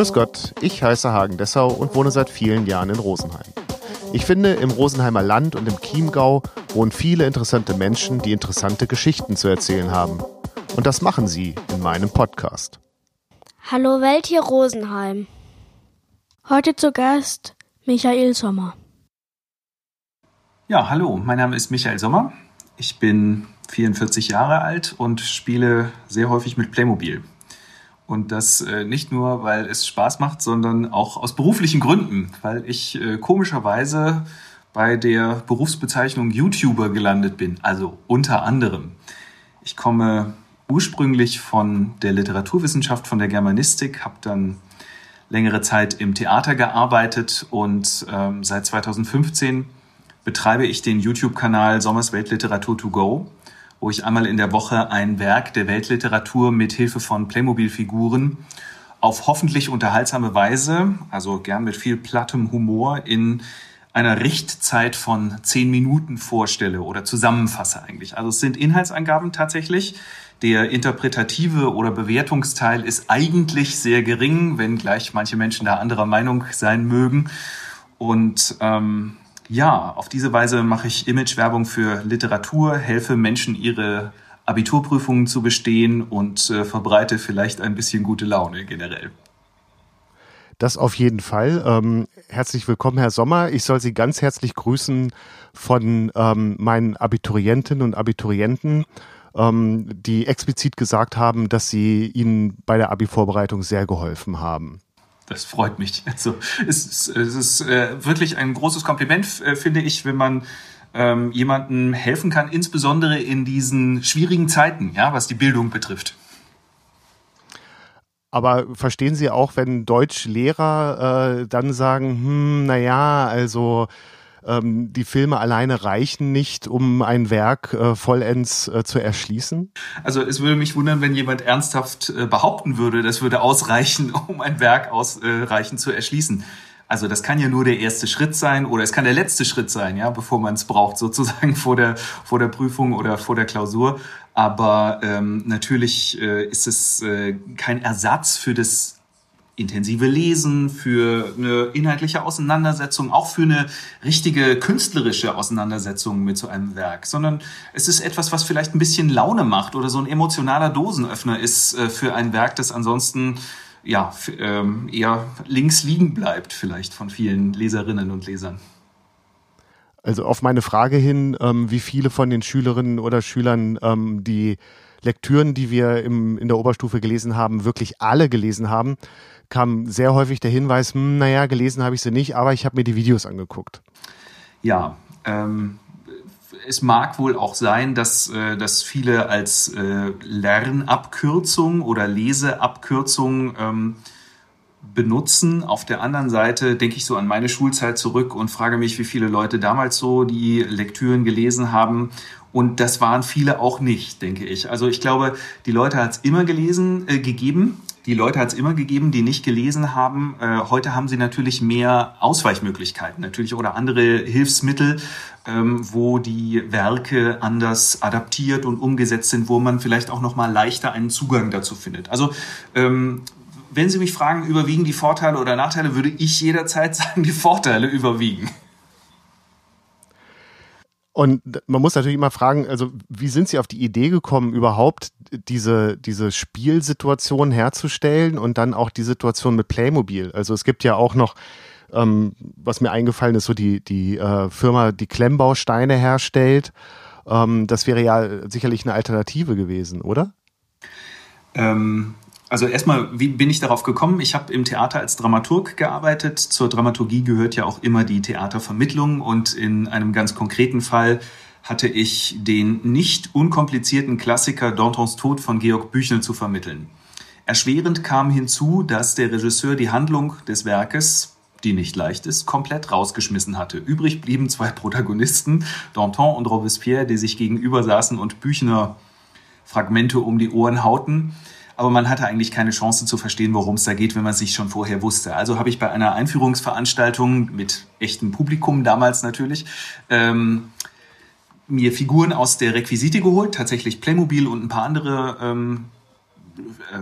Grüß Gott, ich heiße Hagen Dessau und wohne seit vielen Jahren in Rosenheim. Ich finde, im Rosenheimer Land und im Chiemgau wohnen viele interessante Menschen, die interessante Geschichten zu erzählen haben. Und das machen sie in meinem Podcast. Hallo Welt hier Rosenheim. Heute zu Gast Michael Sommer. Ja, hallo, mein Name ist Michael Sommer. Ich bin 44 Jahre alt und spiele sehr häufig mit Playmobil. Und das äh, nicht nur, weil es Spaß macht, sondern auch aus beruflichen Gründen, weil ich äh, komischerweise bei der Berufsbezeichnung YouTuber gelandet bin. Also unter anderem. Ich komme ursprünglich von der Literaturwissenschaft, von der Germanistik, habe dann längere Zeit im Theater gearbeitet und ähm, seit 2015 betreibe ich den YouTube-Kanal Sommers Weltliteratur to go wo ich einmal in der Woche ein Werk der Weltliteratur mit Hilfe von Playmobil-Figuren auf hoffentlich unterhaltsame Weise, also gern mit viel plattem Humor, in einer Richtzeit von zehn Minuten vorstelle oder zusammenfasse eigentlich. Also es sind Inhaltsangaben tatsächlich. Der interpretative oder Bewertungsteil ist eigentlich sehr gering, wenn gleich manche Menschen da anderer Meinung sein mögen. Und ähm, ja, auf diese Weise mache ich Imagewerbung für Literatur, helfe Menschen, ihre Abiturprüfungen zu bestehen und äh, verbreite vielleicht ein bisschen gute Laune generell. Das auf jeden Fall. Ähm, herzlich willkommen, Herr Sommer. Ich soll Sie ganz herzlich grüßen von ähm, meinen Abiturientinnen und Abiturienten, ähm, die explizit gesagt haben, dass Sie Ihnen bei der Abi-Vorbereitung sehr geholfen haben. Das freut mich. Also es ist, es ist äh, wirklich ein großes Kompliment, äh, finde ich, wenn man ähm, jemandem helfen kann, insbesondere in diesen schwierigen Zeiten, ja, was die Bildung betrifft. Aber verstehen Sie auch, wenn Deutschlehrer äh, dann sagen, hm, naja, also ähm, die Filme alleine reichen nicht, um ein Werk äh, vollends äh, zu erschließen? Also es würde mich wundern, wenn jemand ernsthaft äh, behaupten würde, das würde ausreichen, um ein Werk ausreichend zu erschließen. Also das kann ja nur der erste Schritt sein oder es kann der letzte Schritt sein, ja, bevor man es braucht, sozusagen vor der, vor der Prüfung oder vor der Klausur. Aber ähm, natürlich äh, ist es äh, kein Ersatz für das intensive Lesen, für eine inhaltliche Auseinandersetzung, auch für eine richtige künstlerische Auseinandersetzung mit so einem Werk, sondern es ist etwas, was vielleicht ein bisschen Laune macht oder so ein emotionaler Dosenöffner ist äh, für ein Werk, das ansonsten ja ähm, eher links liegen bleibt, vielleicht von vielen Leserinnen und Lesern. Also auf meine Frage hin, ähm, wie viele von den Schülerinnen oder Schülern ähm, die Lektüren, die wir im, in der Oberstufe gelesen haben, wirklich alle gelesen haben, kam sehr häufig der Hinweis, hm, naja, gelesen habe ich sie nicht, aber ich habe mir die Videos angeguckt. Ja, ähm, es mag wohl auch sein, dass, äh, dass viele als äh, Lernabkürzung oder Leseabkürzung ähm, benutzen. Auf der anderen Seite denke ich so an meine Schulzeit zurück und frage mich, wie viele Leute damals so die Lektüren gelesen haben. Und das waren viele auch nicht, denke ich. Also ich glaube, die Leute hat es immer gelesen, äh, gegeben. Die Leute hat es immer gegeben, die nicht gelesen haben. Äh, heute haben sie natürlich mehr Ausweichmöglichkeiten, natürlich oder andere Hilfsmittel, ähm, wo die Werke anders adaptiert und umgesetzt sind, wo man vielleicht auch noch mal leichter einen Zugang dazu findet. Also ähm, wenn Sie mich fragen, überwiegen die Vorteile oder Nachteile, würde ich jederzeit sagen, die Vorteile überwiegen. Und man muss natürlich immer fragen, also wie sind Sie auf die Idee gekommen, überhaupt diese, diese Spielsituation herzustellen und dann auch die Situation mit Playmobil? Also es gibt ja auch noch, ähm, was mir eingefallen ist, so die, die äh, Firma, die Klemmbausteine herstellt. Ähm, das wäre ja sicherlich eine Alternative gewesen, oder? Ähm, also erstmal, wie bin ich darauf gekommen? Ich habe im Theater als Dramaturg gearbeitet. Zur Dramaturgie gehört ja auch immer die Theatervermittlung und in einem ganz konkreten Fall hatte ich den nicht unkomplizierten Klassiker Dantons Tod von Georg Büchner zu vermitteln. Erschwerend kam hinzu, dass der Regisseur die Handlung des Werkes, die nicht leicht ist, komplett rausgeschmissen hatte. Übrig blieben zwei Protagonisten, Danton und Robespierre, die sich gegenüber saßen und Büchner Fragmente um die Ohren hauten aber man hatte eigentlich keine Chance zu verstehen, worum es da geht, wenn man es sich schon vorher wusste. Also habe ich bei einer Einführungsveranstaltung mit echtem Publikum damals natürlich ähm, mir Figuren aus der Requisite geholt, tatsächlich Playmobil und ein paar andere ähm,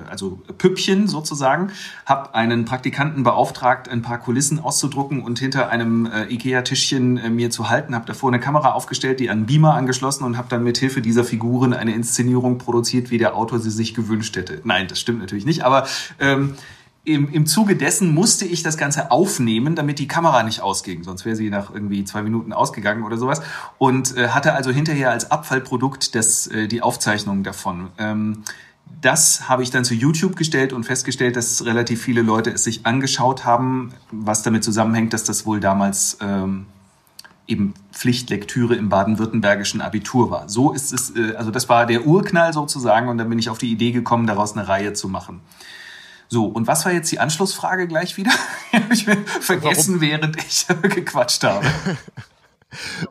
also Püppchen sozusagen, habe einen Praktikanten beauftragt, ein paar Kulissen auszudrucken und hinter einem äh, Ikea-Tischchen äh, mir zu halten, habe davor eine Kamera aufgestellt, die an Beamer angeschlossen und habe dann mit Hilfe dieser Figuren eine Inszenierung produziert, wie der Autor sie sich gewünscht hätte. Nein, das stimmt natürlich nicht, aber ähm, im, im Zuge dessen musste ich das Ganze aufnehmen, damit die Kamera nicht ausging. Sonst wäre sie nach irgendwie zwei Minuten ausgegangen oder sowas. Und äh, hatte also hinterher als Abfallprodukt das, äh, die Aufzeichnung davon. Ähm, das habe ich dann zu YouTube gestellt und festgestellt, dass relativ viele Leute es sich angeschaut haben, was damit zusammenhängt, dass das wohl damals ähm, eben Pflichtlektüre im baden-württembergischen Abitur war. So ist es, äh, also das war der Urknall sozusagen und dann bin ich auf die Idee gekommen, daraus eine Reihe zu machen. So, und was war jetzt die Anschlussfrage gleich wieder? habe ich mir vergessen, Warum? während ich gequatscht habe.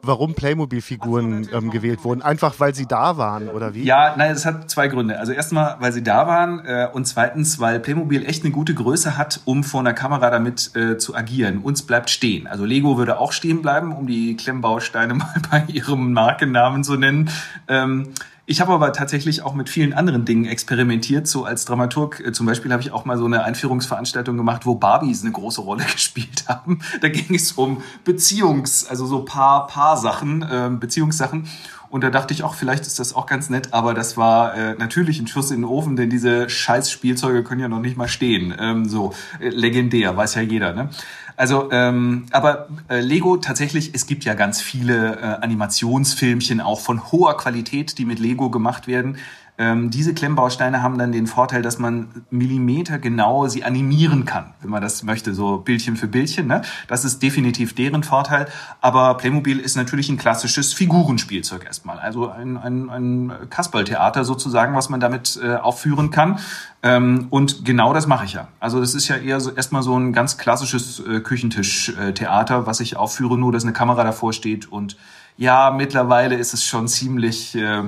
Warum Playmobil-Figuren ähm, gewählt wurden? Einfach weil sie da waren, oder wie? Ja, nein, es hat zwei Gründe. Also erstmal, weil sie da waren äh, und zweitens, weil Playmobil echt eine gute Größe hat, um vor einer Kamera damit äh, zu agieren. Uns bleibt stehen. Also Lego würde auch stehen bleiben, um die Klemmbausteine mal bei ihrem Markennamen zu nennen. Ähm, ich habe aber tatsächlich auch mit vielen anderen Dingen experimentiert. So als Dramaturg äh, zum Beispiel habe ich auch mal so eine Einführungsveranstaltung gemacht, wo Barbies eine große Rolle gespielt haben. Da ging es um Beziehungs, also so paar, paar Sachen, äh, Beziehungssachen. Und da dachte ich auch, vielleicht ist das auch ganz nett, aber das war äh, natürlich ein Schuss in den Ofen, denn diese scheiß Spielzeuge können ja noch nicht mal stehen. Ähm, so äh, legendär, weiß ja jeder. Ne? Also, ähm, aber äh, Lego tatsächlich, es gibt ja ganz viele äh, Animationsfilmchen auch von hoher Qualität, die mit Lego gemacht werden. Ähm, diese Klemmbausteine haben dann den Vorteil, dass man Millimeter genau sie animieren kann, wenn man das möchte, so Bildchen für Bildchen. Ne? Das ist definitiv deren Vorteil. Aber Playmobil ist natürlich ein klassisches Figurenspielzeug erstmal. Also ein, ein, ein Kasperltheater sozusagen, was man damit äh, aufführen kann. Ähm, und genau das mache ich ja. Also das ist ja eher so erstmal so ein ganz klassisches äh, Küchentischtheater, was ich aufführe, nur dass eine Kamera davor steht. Und ja, mittlerweile ist es schon ziemlich... Äh,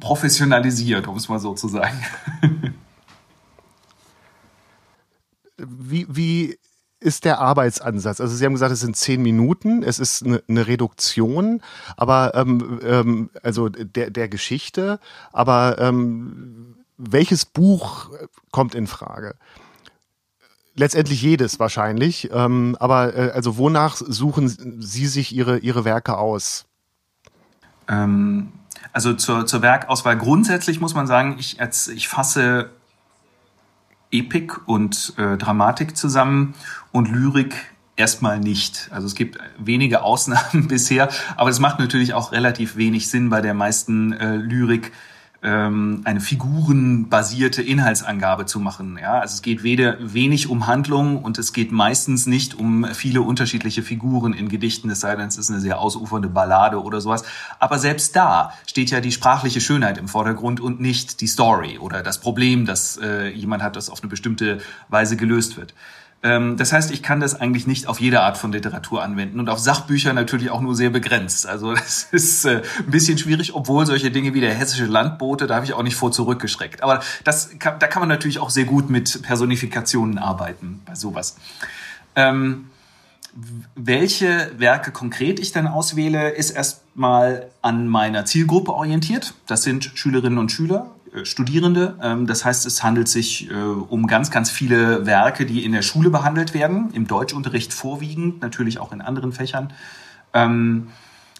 professionalisiert, um es mal so zu sagen. wie, wie ist der Arbeitsansatz? Also Sie haben gesagt, es sind zehn Minuten, es ist eine, eine Reduktion, aber ähm, ähm, also der, der Geschichte, aber ähm, welches Buch kommt in Frage? Letztendlich jedes wahrscheinlich, ähm, aber äh, also wonach suchen Sie sich Ihre, Ihre Werke aus? Ähm, also zur, zur Werkauswahl grundsätzlich muss man sagen, ich, ich fasse Epik und äh, Dramatik zusammen und Lyrik erstmal nicht. Also es gibt wenige Ausnahmen bisher, aber es macht natürlich auch relativ wenig Sinn bei der meisten äh, Lyrik ähm, eine figurenbasierte Inhaltsangabe zu machen. Ja, also es geht weder wenig um Handlung und es geht meistens nicht um viele unterschiedliche Figuren in Gedichten, es sei denn, es ist eine sehr ausufernde Ballade oder sowas. Aber selbst da steht ja die sprachliche Schönheit im Vordergrund und nicht die Story oder das Problem, das äh, jemand hat, das auf eine bestimmte Weise gelöst wird. Ähm, das heißt, ich kann das eigentlich nicht auf jede Art von Literatur anwenden und auf Sachbücher natürlich auch nur sehr begrenzt. Also das ist äh, ein bisschen schwierig, obwohl solche Dinge wie der hessische Landbote, da habe ich auch nicht vor zurückgeschreckt. Aber das kann, da kann man natürlich auch sehr gut mit Personifikationen arbeiten bei sowas. Ähm, welche Werke konkret ich dann auswähle, ist erstmal an meiner Zielgruppe orientiert. Das sind Schülerinnen und Schüler Studierende. Ähm, das heißt, es handelt sich äh, um ganz, ganz viele Werke, die in der Schule behandelt werden, im Deutschunterricht vorwiegend, natürlich auch in anderen Fächern. Ähm,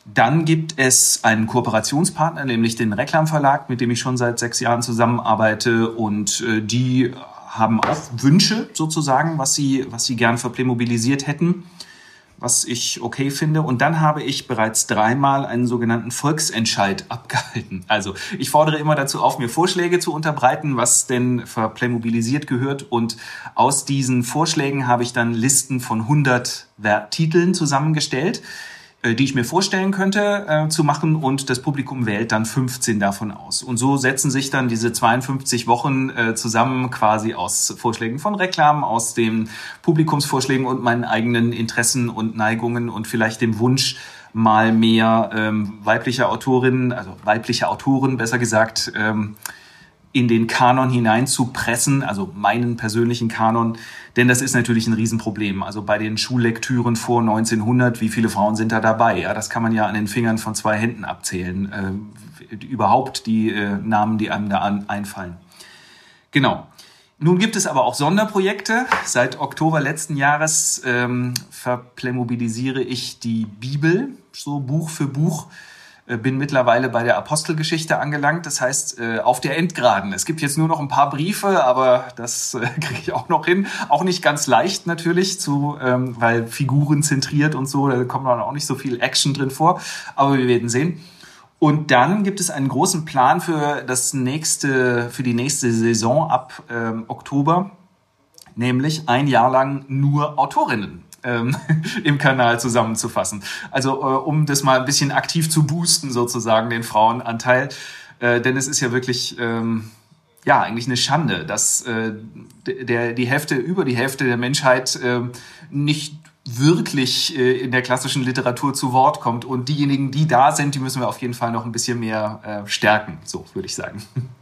dann gibt es einen Kooperationspartner, nämlich den Reklamverlag, mit dem ich schon seit sechs Jahren zusammenarbeite und äh, die haben auch Wünsche sozusagen, was sie, was sie gern verplaymobilisiert hätten was ich okay finde. Und dann habe ich bereits dreimal einen sogenannten Volksentscheid abgehalten. Also ich fordere immer dazu auf, mir Vorschläge zu unterbreiten, was denn verplaymobilisiert gehört. Und aus diesen Vorschlägen habe ich dann Listen von 100 Titeln zusammengestellt die ich mir vorstellen könnte äh, zu machen und das Publikum wählt dann 15 davon aus. Und so setzen sich dann diese 52 Wochen äh, zusammen quasi aus Vorschlägen von Reklamen, aus den Publikumsvorschlägen und meinen eigenen Interessen und Neigungen und vielleicht dem Wunsch, mal mehr ähm, weibliche Autorinnen, also weibliche Autoren besser gesagt, ähm, in den Kanon hineinzupressen, also meinen persönlichen Kanon, denn das ist natürlich ein Riesenproblem. Also bei den Schullektüren vor 1900, wie viele Frauen sind da dabei? Ja, das kann man ja an den Fingern von zwei Händen abzählen. Äh, überhaupt die äh, Namen, die einem da an, einfallen. Genau. Nun gibt es aber auch Sonderprojekte. Seit Oktober letzten Jahres ähm, verplaymobilisiere ich die Bibel, so Buch für Buch. Äh, bin mittlerweile bei der Apostelgeschichte angelangt, das heißt äh, auf der Endgraden. Es gibt jetzt nur noch ein paar Briefe, aber das äh, kriege ich auch noch hin. Auch nicht ganz leicht natürlich, zu, ähm, weil Figuren zentriert und so, da kommt dann auch nicht so viel Action drin vor, aber wir werden sehen. Und dann gibt es einen großen Plan für das nächste, für die nächste Saison ab ähm, Oktober, nämlich ein Jahr lang nur Autorinnen ähm, im Kanal zusammenzufassen. Also äh, um das mal ein bisschen aktiv zu boosten, sozusagen, den Frauenanteil. Äh, denn es ist ja wirklich ähm, ja eigentlich eine Schande, dass äh, der, die Hälfte, über die Hälfte der Menschheit äh, nicht wirklich äh, in der klassischen Literatur zu Wort kommt. Und diejenigen, die da sind, die müssen wir auf jeden Fall noch ein bisschen mehr äh, stärken, so würde ich sagen.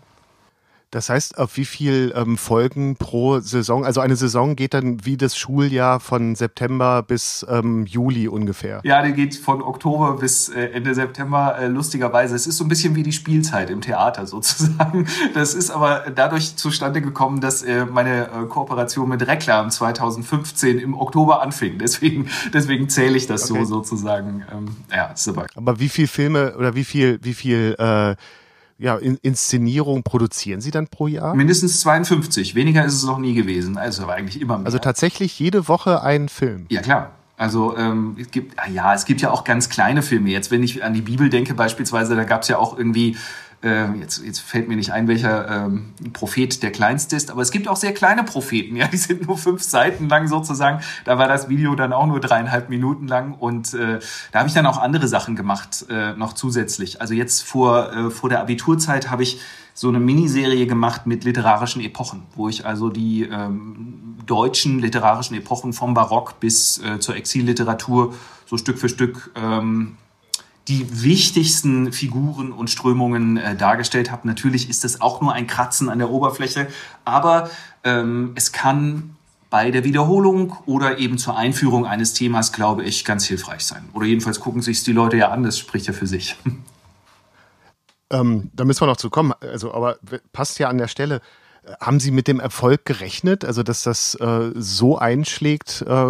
Das heißt, auf wie viel ähm, Folgen pro Saison? Also eine Saison geht dann wie das Schuljahr von September bis ähm, Juli ungefähr. Ja, die geht von Oktober bis äh, Ende September. Äh, lustigerweise, es ist so ein bisschen wie die Spielzeit im Theater sozusagen. Das ist aber dadurch zustande gekommen, dass äh, meine äh, Kooperation mit Reklam 2015 im Oktober anfing. Deswegen, deswegen zähle ich das okay. so sozusagen. Ähm, ja, aber. Aber wie viel Filme oder wie viel, wie viel äh, ja, in Inszenierung produzieren Sie dann pro Jahr? Mindestens 52. Weniger ist es noch nie gewesen. Also aber eigentlich immer mehr. Also tatsächlich jede Woche ein Film. Ja, klar. Also ähm, es gibt, ja, es gibt ja auch ganz kleine Filme. Jetzt, wenn ich an die Bibel denke beispielsweise, da gab es ja auch irgendwie äh, jetzt, jetzt fällt mir nicht ein, welcher ähm, Prophet der kleinste ist, aber es gibt auch sehr kleine Propheten, ja, die sind nur fünf Seiten lang sozusagen. Da war das Video dann auch nur dreieinhalb Minuten lang und äh, da habe ich dann auch andere Sachen gemacht, äh, noch zusätzlich. Also jetzt vor, äh, vor der Abiturzeit habe ich so eine Miniserie gemacht mit literarischen Epochen, wo ich also die ähm, deutschen literarischen Epochen vom Barock bis äh, zur Exilliteratur so Stück für Stück ähm, die wichtigsten Figuren und Strömungen äh, dargestellt habe. Natürlich ist das auch nur ein Kratzen an der Oberfläche, aber ähm, es kann bei der Wiederholung oder eben zur Einführung eines Themas, glaube ich, ganz hilfreich sein. Oder jedenfalls gucken sich die Leute ja an, das spricht ja für sich. Ähm, da müssen wir noch zu kommen. Also, aber passt ja an der Stelle. Haben Sie mit dem Erfolg gerechnet? Also, dass das äh, so einschlägt? Äh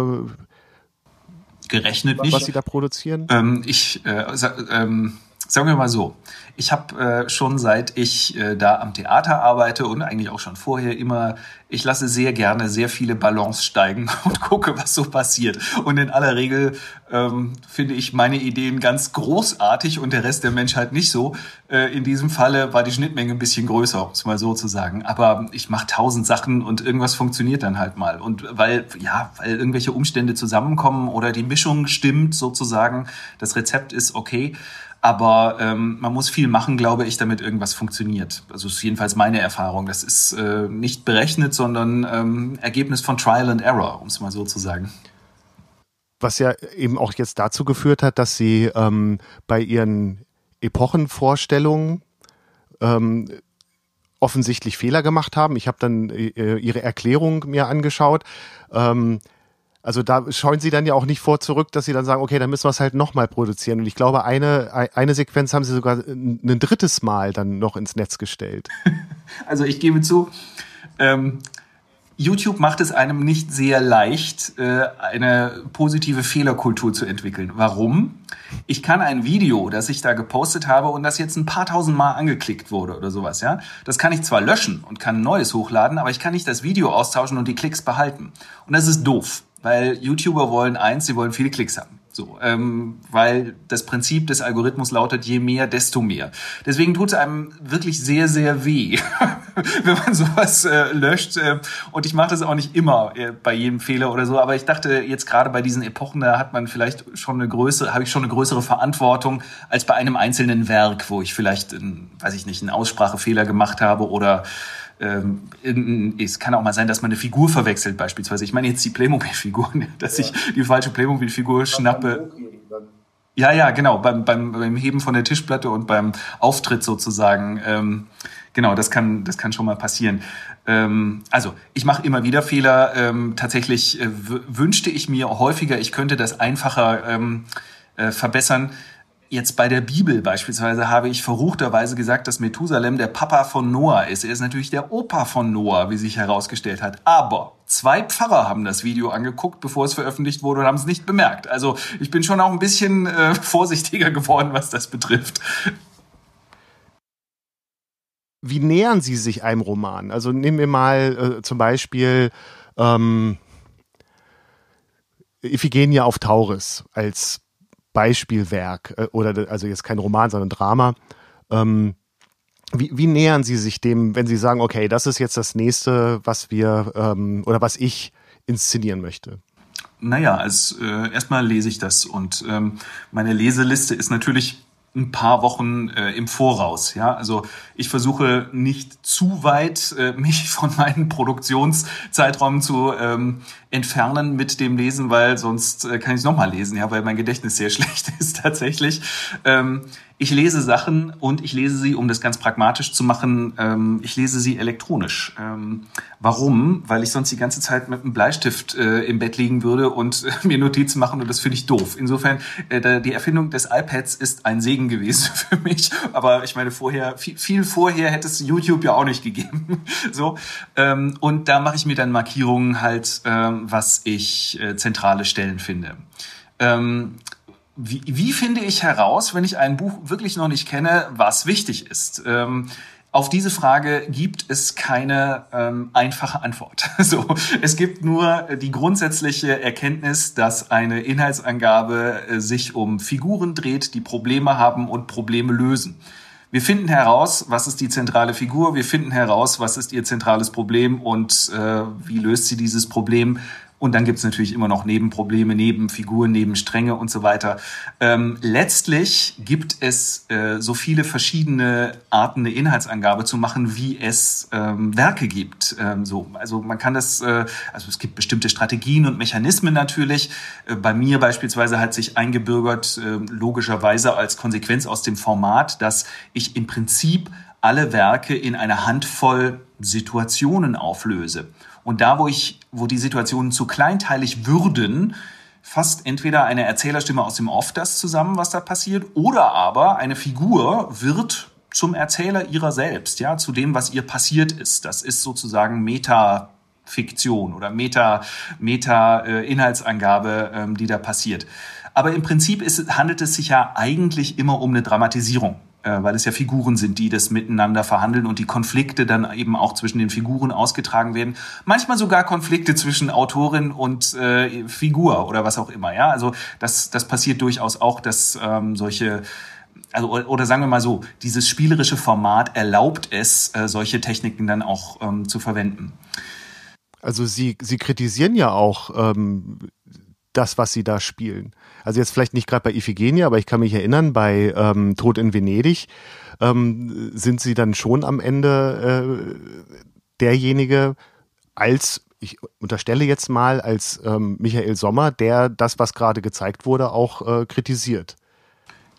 gerechnet was, nicht. Was Sie da produzieren? Ähm, ich, äh, ähm, sagen wir mal so, ich habe äh, schon seit ich äh, da am Theater arbeite und eigentlich auch schon vorher immer, ich lasse sehr gerne sehr viele Ballons steigen und gucke, was so passiert. Und in aller Regel ähm, finde ich meine Ideen ganz großartig und der Rest der Menschheit nicht so. Äh, in diesem Falle war die Schnittmenge ein bisschen größer, um es mal so zu sagen. Aber ich mache tausend Sachen und irgendwas funktioniert dann halt mal. Und weil, ja, weil irgendwelche Umstände zusammenkommen oder die Mischung stimmt sozusagen, das Rezept ist okay. Aber ähm, man muss viel machen, glaube ich, damit irgendwas funktioniert. Also ist jedenfalls meine Erfahrung. Das ist äh, nicht berechnet, sondern ähm, Ergebnis von Trial and Error, um es mal so zu sagen. Was ja eben auch jetzt dazu geführt hat, dass Sie ähm, bei Ihren Epochenvorstellungen ähm, offensichtlich Fehler gemacht haben. Ich habe dann äh, Ihre Erklärung mir angeschaut. Ähm, also da scheuen sie dann ja auch nicht vor zurück, dass sie dann sagen, okay, dann müssen wir es halt nochmal produzieren. Und ich glaube, eine, eine Sequenz haben sie sogar ein drittes Mal dann noch ins Netz gestellt. Also ich gebe zu, ähm, YouTube macht es einem nicht sehr leicht, äh, eine positive Fehlerkultur zu entwickeln. Warum? Ich kann ein Video, das ich da gepostet habe und das jetzt ein paar tausend Mal angeklickt wurde oder sowas, ja, das kann ich zwar löschen und kann ein neues hochladen, aber ich kann nicht das Video austauschen und die Klicks behalten. Und das ist doof weil YouTuber wollen eins, sie wollen viele Klicks haben. So, ähm, weil das Prinzip des Algorithmus lautet, je mehr, desto mehr. Deswegen tut es einem wirklich sehr, sehr weh, wenn man sowas äh, löscht. Äh, und ich mache das auch nicht immer äh, bei jedem Fehler oder so. Aber ich dachte, jetzt gerade bei diesen Epochen, da hat man vielleicht schon eine größere, habe ich schon eine größere Verantwortung als bei einem einzelnen Werk, wo ich vielleicht, einen, weiß ich nicht, einen Aussprachefehler gemacht habe oder ähm, es kann auch mal sein, dass man eine Figur verwechselt beispielsweise. Ich meine jetzt die Playmobil-Figur, dass ja. ich die falsche Playmobil-Figur schnappe. Ja, ja, genau, beim, beim, beim Heben von der Tischplatte und beim Auftritt sozusagen. Ähm, genau, das kann, das kann schon mal passieren. Ähm, also, ich mache immer wieder Fehler. Ähm, tatsächlich äh, wünschte ich mir häufiger, ich könnte das einfacher ähm, äh, verbessern jetzt bei der Bibel beispielsweise habe ich verruchterweise gesagt, dass Methusalem der Papa von Noah ist. Er ist natürlich der Opa von Noah, wie sich herausgestellt hat. Aber zwei Pfarrer haben das Video angeguckt, bevor es veröffentlicht wurde und haben es nicht bemerkt. Also ich bin schon auch ein bisschen äh, vorsichtiger geworden, was das betrifft. Wie nähern Sie sich einem Roman? Also nehmen wir mal äh, zum Beispiel ähm, Iphigenia auf Tauris als Beispielwerk äh, oder also jetzt kein Roman, sondern Drama. Ähm, wie, wie nähern Sie sich dem, wenn Sie sagen, okay, das ist jetzt das nächste, was wir ähm, oder was ich inszenieren möchte? Naja, also äh, erstmal lese ich das und ähm, meine Leseliste ist natürlich ein paar Wochen äh, im Voraus. Ja, also ich versuche nicht zu weit äh, mich von meinen Produktionszeiträumen zu ähm, entfernen mit dem Lesen, weil sonst äh, kann ich es nochmal lesen, ja, weil mein Gedächtnis sehr schlecht ist tatsächlich. Ähm, ich lese Sachen und ich lese sie, um das ganz pragmatisch zu machen, ähm, ich lese sie elektronisch. Ähm, warum? Weil ich sonst die ganze Zeit mit einem Bleistift äh, im Bett liegen würde und äh, mir Notizen machen und das finde ich doof. Insofern, äh, die Erfindung des iPads ist ein Segen gewesen für mich. Aber ich meine, vorher, viel, viel vorher hätte es YouTube ja auch nicht gegeben. so. Ähm, und da mache ich mir dann Markierungen halt, ähm, was ich äh, zentrale Stellen finde. Ähm, wie, wie finde ich heraus, wenn ich ein Buch wirklich noch nicht kenne, was wichtig ist? Ähm, auf diese Frage gibt es keine ähm, einfache Antwort. So, es gibt nur die grundsätzliche Erkenntnis, dass eine Inhaltsangabe äh, sich um Figuren dreht, die Probleme haben und Probleme lösen. Wir finden heraus, was ist die zentrale Figur, wir finden heraus, was ist ihr zentrales Problem und äh, wie löst sie dieses Problem und dann gibt's natürlich immer noch Nebenprobleme, Nebenfiguren, Nebenstränge und so weiter. Ähm, letztlich gibt es äh, so viele verschiedene Arten, eine Inhaltsangabe zu machen, wie es ähm, Werke gibt. Ähm, so, also man kann das, äh, also es gibt bestimmte Strategien und Mechanismen natürlich. Äh, bei mir beispielsweise hat sich eingebürgert, äh, logischerweise als Konsequenz aus dem Format, dass ich im Prinzip alle Werke in eine Handvoll Situationen auflöse. Und da, wo ich, wo die Situationen zu kleinteilig würden, fasst entweder eine Erzählerstimme aus dem Off das zusammen, was da passiert, oder aber eine Figur wird zum Erzähler ihrer selbst, ja, zu dem, was ihr passiert ist. Das ist sozusagen Meta-Fiktion oder Meta, Meta-Inhaltsangabe, ähm, die da passiert. Aber im Prinzip ist, handelt es sich ja eigentlich immer um eine Dramatisierung äh, weil es ja Figuren sind, die das miteinander verhandeln und die Konflikte dann eben auch zwischen den Figuren ausgetragen werden. Manchmal sogar Konflikte zwischen Autorin und äh, Figur oder was auch immer. Ja, also das, das passiert durchaus auch, dass ähm, solche also oder sagen wir mal so, dieses spielerische Format erlaubt es, äh, solche Techniken dann auch ähm, zu verwenden. Also Sie, Sie kritisieren ja auch ähm, das, was Sie da spielen. Also jetzt vielleicht nicht gerade bei Iphigenia, aber ich kann mich erinnern, bei ähm, Tod in Venedig ähm, sind Sie dann schon am Ende äh, derjenige als ich unterstelle jetzt mal als ähm, Michael Sommer, der das, was gerade gezeigt wurde, auch äh, kritisiert.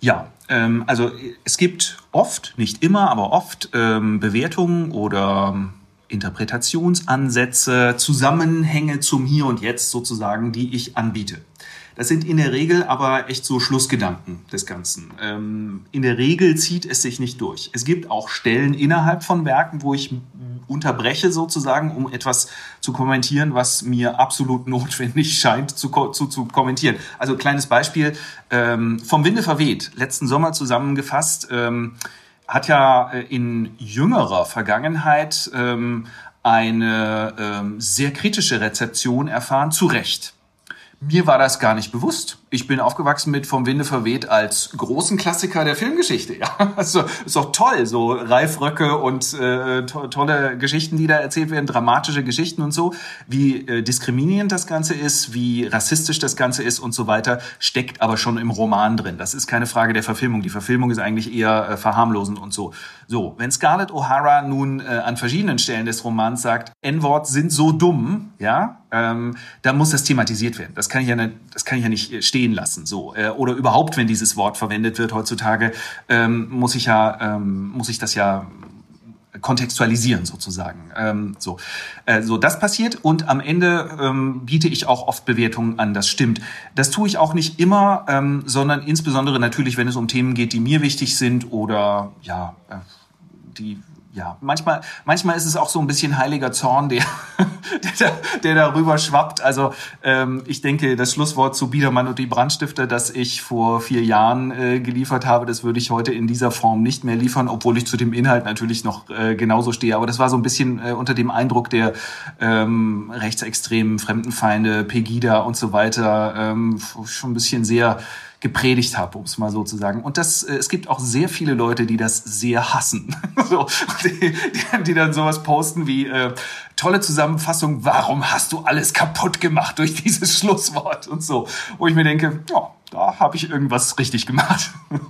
Ja, ähm, also es gibt oft, nicht immer, aber oft ähm, Bewertungen oder Interpretationsansätze, Zusammenhänge zum Hier und Jetzt sozusagen, die ich anbiete. Das sind in der Regel aber echt so Schlussgedanken des Ganzen. Ähm, in der Regel zieht es sich nicht durch. Es gibt auch Stellen innerhalb von Werken, wo ich unterbreche sozusagen, um etwas zu kommentieren, was mir absolut notwendig scheint zu, zu, zu kommentieren. Also kleines Beispiel, ähm, vom Winde verweht, letzten Sommer zusammengefasst. Ähm, hat ja äh, in jüngerer Vergangenheit ähm, eine ähm, sehr kritische Rezeption erfahren, zu Recht. Mir war das gar nicht bewusst. Ich bin aufgewachsen mit Vom Winde verweht als großen Klassiker der Filmgeschichte. Ja, also ist doch toll, so Ralf Röcke und äh, to tolle Geschichten, die da erzählt werden, dramatische Geschichten und so. Wie äh, diskriminierend das Ganze ist, wie rassistisch das Ganze ist und so weiter, steckt aber schon im Roman drin. Das ist keine Frage der Verfilmung. Die Verfilmung ist eigentlich eher äh, verharmlosend und so. So, wenn Scarlett O'Hara nun äh, an verschiedenen Stellen des Romans sagt, N-Wort sind so dumm, ja, ähm, dann muss das thematisiert werden. Das kann ich ja nicht, das kann ich ja nicht äh, stehen lassen. So äh, oder überhaupt, wenn dieses Wort verwendet wird heutzutage, ähm, muss ich ja ähm, muss ich das ja kontextualisieren sozusagen. Ähm, so, äh, so das passiert und am Ende ähm, biete ich auch oft Bewertungen an. Das stimmt. Das tue ich auch nicht immer, ähm, sondern insbesondere natürlich, wenn es um Themen geht, die mir wichtig sind oder ja, äh, die ja, manchmal, manchmal ist es auch so ein bisschen heiliger Zorn, der, der, der darüber schwappt. Also ähm, ich denke, das Schlusswort zu Biedermann und die Brandstifter, das ich vor vier Jahren äh, geliefert habe, das würde ich heute in dieser Form nicht mehr liefern, obwohl ich zu dem Inhalt natürlich noch äh, genauso stehe. Aber das war so ein bisschen äh, unter dem Eindruck der ähm, rechtsextremen Fremdenfeinde, Pegida und so weiter, ähm, schon ein bisschen sehr gepredigt habe, um es mal so zu sagen. Und das, äh, es gibt auch sehr viele Leute, die das sehr hassen. so, die, die, die, dann sowas posten wie äh, tolle Zusammenfassung, warum hast du alles kaputt gemacht durch dieses Schlusswort und so. Wo ich mir denke, ja, da habe ich irgendwas richtig gemacht.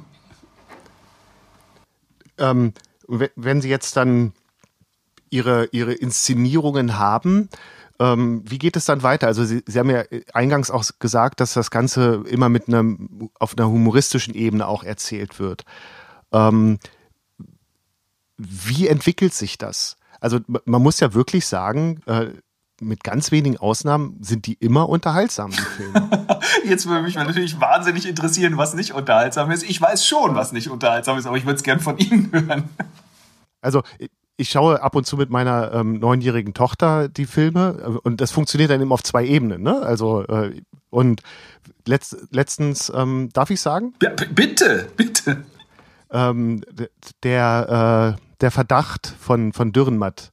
ähm, wenn Sie jetzt dann Ihre, Ihre Inszenierungen haben, ähm, wie geht es dann weiter? Also Sie, Sie haben ja eingangs auch gesagt, dass das Ganze immer mit einem auf einer humoristischen Ebene auch erzählt wird. Ähm, wie entwickelt sich das? Also man muss ja wirklich sagen, äh, mit ganz wenigen Ausnahmen sind die immer unterhaltsam, die Filme. Jetzt würde mich natürlich wahnsinnig interessieren, was nicht unterhaltsam ist. Ich weiß schon, was nicht unterhaltsam ist, aber ich würde es gern von Ihnen hören. Also ich schaue ab und zu mit meiner ähm, neunjährigen Tochter die Filme äh, und das funktioniert dann eben auf zwei Ebenen. Ne? Also äh, und letzt, letztens ähm, darf ich sagen? Ja, bitte, bitte. Ähm, der äh, der Verdacht von von Dürrenmatt.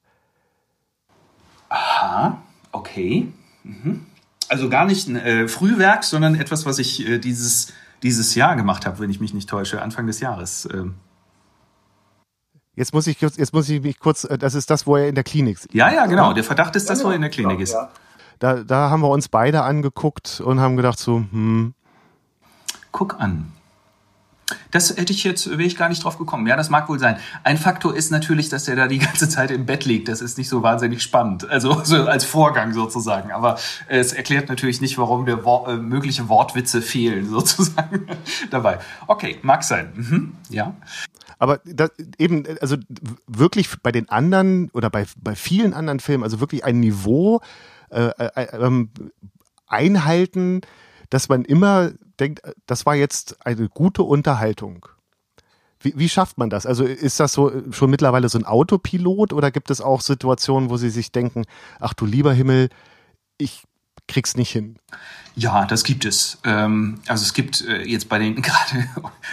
Aha, okay. Mhm. Also gar nicht ein äh, Frühwerk, sondern etwas, was ich äh, dieses dieses Jahr gemacht habe, wenn ich mich nicht täusche, Anfang des Jahres. Ähm. Jetzt muss ich jetzt muss ich mich kurz, äh, das ist das, wo er in der Klinik ist. Ja, ja, genau. Der Verdacht ist das, wo er in der Klinik ist. Da, da haben wir uns beide angeguckt und haben gedacht so, hm. Guck an. Das hätte ich jetzt, wäre ich gar nicht drauf gekommen. Ja, das mag wohl sein. Ein Faktor ist natürlich, dass er da die ganze Zeit im Bett liegt. Das ist nicht so wahnsinnig spannend. Also so als Vorgang sozusagen. Aber es erklärt natürlich nicht, warum der Wor äh, mögliche Wortwitze fehlen sozusagen dabei. Okay, mag sein. Mhm. Ja. Aber das, eben, also wirklich bei den anderen oder bei, bei vielen anderen Filmen, also wirklich ein Niveau äh, äh, ähm, einhalten, dass man immer denkt, das war jetzt eine gute Unterhaltung. Wie, wie schafft man das? Also ist das so schon mittlerweile so ein Autopilot oder gibt es auch Situationen, wo Sie sich denken, ach du lieber Himmel, ich krieg's nicht hin? Ja, das gibt es. Ähm, also es gibt äh, jetzt bei den gerade,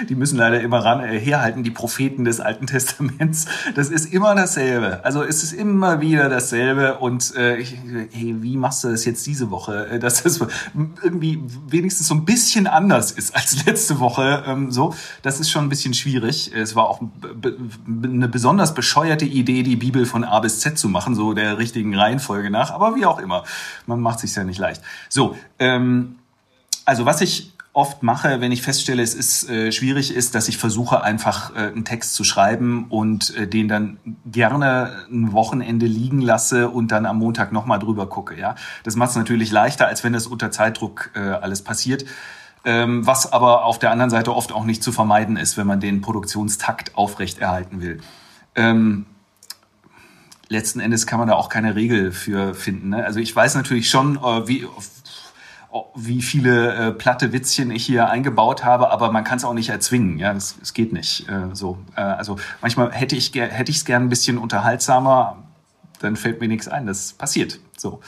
die müssen leider immer ran äh, herhalten, die Propheten des Alten Testaments. Das ist immer dasselbe. Also es ist immer wieder dasselbe. Und äh, hey, wie machst du das jetzt diese Woche, äh, dass das irgendwie wenigstens so ein bisschen anders ist als letzte Woche? Ähm, so, das ist schon ein bisschen schwierig. Es war auch eine besonders bescheuerte Idee, die Bibel von A bis Z zu machen, so der richtigen Reihenfolge nach. Aber wie auch immer, man macht sich ja nicht leicht. So. Ähm, also was ich oft mache, wenn ich feststelle, es ist äh, schwierig ist, dass ich versuche einfach äh, einen Text zu schreiben und äh, den dann gerne ein Wochenende liegen lasse und dann am Montag nochmal drüber gucke. Ja, das macht es natürlich leichter, als wenn es unter Zeitdruck äh, alles passiert. Ähm, was aber auf der anderen Seite oft auch nicht zu vermeiden ist, wenn man den Produktionstakt aufrechterhalten will. Ähm, letzten Endes kann man da auch keine Regel für finden. Ne? Also ich weiß natürlich schon, äh, wie wie viele äh, platte Witzchen ich hier eingebaut habe, aber man kann es auch nicht erzwingen. Ja, es, es geht nicht. Äh, so, äh, also manchmal hätte ich hätte ich es gern ein bisschen unterhaltsamer, dann fällt mir nichts ein. Das passiert. So.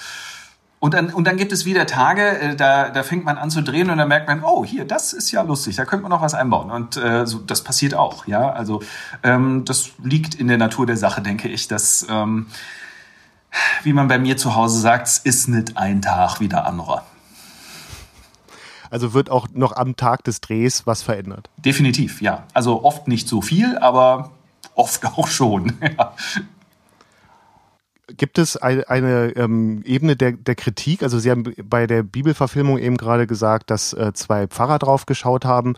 Und dann, und dann gibt es wieder Tage, äh, da, da fängt man an zu drehen und dann merkt man, oh, hier, das ist ja lustig, da könnte man noch was einbauen. Und äh, so, das passiert auch, ja. Also ähm, das liegt in der Natur der Sache, denke ich, dass, ähm, wie man bei mir zu Hause sagt, es ist nicht ein Tag wie der andere. Also wird auch noch am Tag des Drehs was verändert. Definitiv, ja. Also oft nicht so viel, aber oft auch schon. Gibt es eine, eine ähm, Ebene der, der Kritik? Also Sie haben bei der Bibelverfilmung eben gerade gesagt, dass äh, zwei Pfarrer drauf geschaut haben.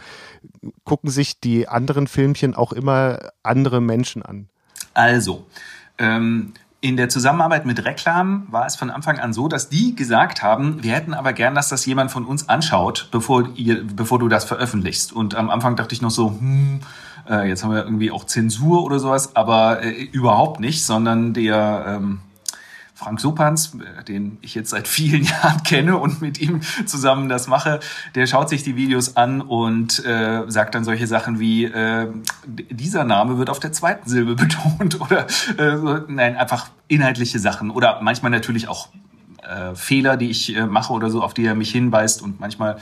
Gucken sich die anderen Filmchen auch immer andere Menschen an? Also, ähm, in der Zusammenarbeit mit Reklam war es von Anfang an so, dass die gesagt haben, wir hätten aber gern, dass das jemand von uns anschaut, bevor, ihr, bevor du das veröffentlichst. Und am Anfang dachte ich noch so, hm, äh, jetzt haben wir irgendwie auch Zensur oder sowas, aber äh, überhaupt nicht, sondern der ähm, Frank Supans, äh, den ich jetzt seit vielen Jahren kenne und mit ihm zusammen das mache, der schaut sich die Videos an und äh, sagt dann solche Sachen wie, äh, dieser Name wird auf der zweiten Silbe betont oder äh, nein, einfach inhaltliche Sachen oder manchmal natürlich auch äh, Fehler, die ich äh, mache oder so, auf die er mich hinweist und manchmal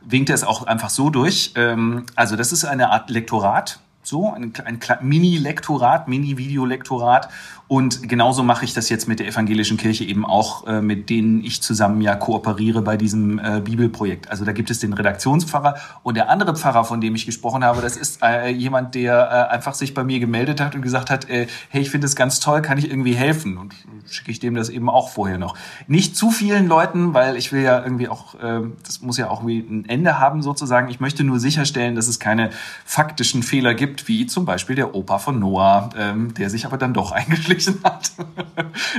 winkt er es auch einfach so durch. Ähm, also das ist eine Art Lektorat, so ein, ein Mini-Lektorat, Mini-Videolektorat und genauso mache ich das jetzt mit der evangelischen Kirche eben auch, äh, mit denen ich zusammen ja kooperiere bei diesem äh, Bibelprojekt. Also da gibt es den Redaktionspfarrer und der andere Pfarrer, von dem ich gesprochen habe, das ist äh, jemand, der äh, einfach sich bei mir gemeldet hat und gesagt hat, äh, hey, ich finde es ganz toll, kann ich irgendwie helfen? Und schicke ich dem das eben auch vorher noch. Nicht zu vielen Leuten, weil ich will ja irgendwie auch, äh, das muss ja auch irgendwie ein Ende haben sozusagen. Ich möchte nur sicherstellen, dass es keine faktischen Fehler gibt, wie zum Beispiel der Opa von Noah, ähm, der sich aber dann doch eingeschlichen verglichen hat.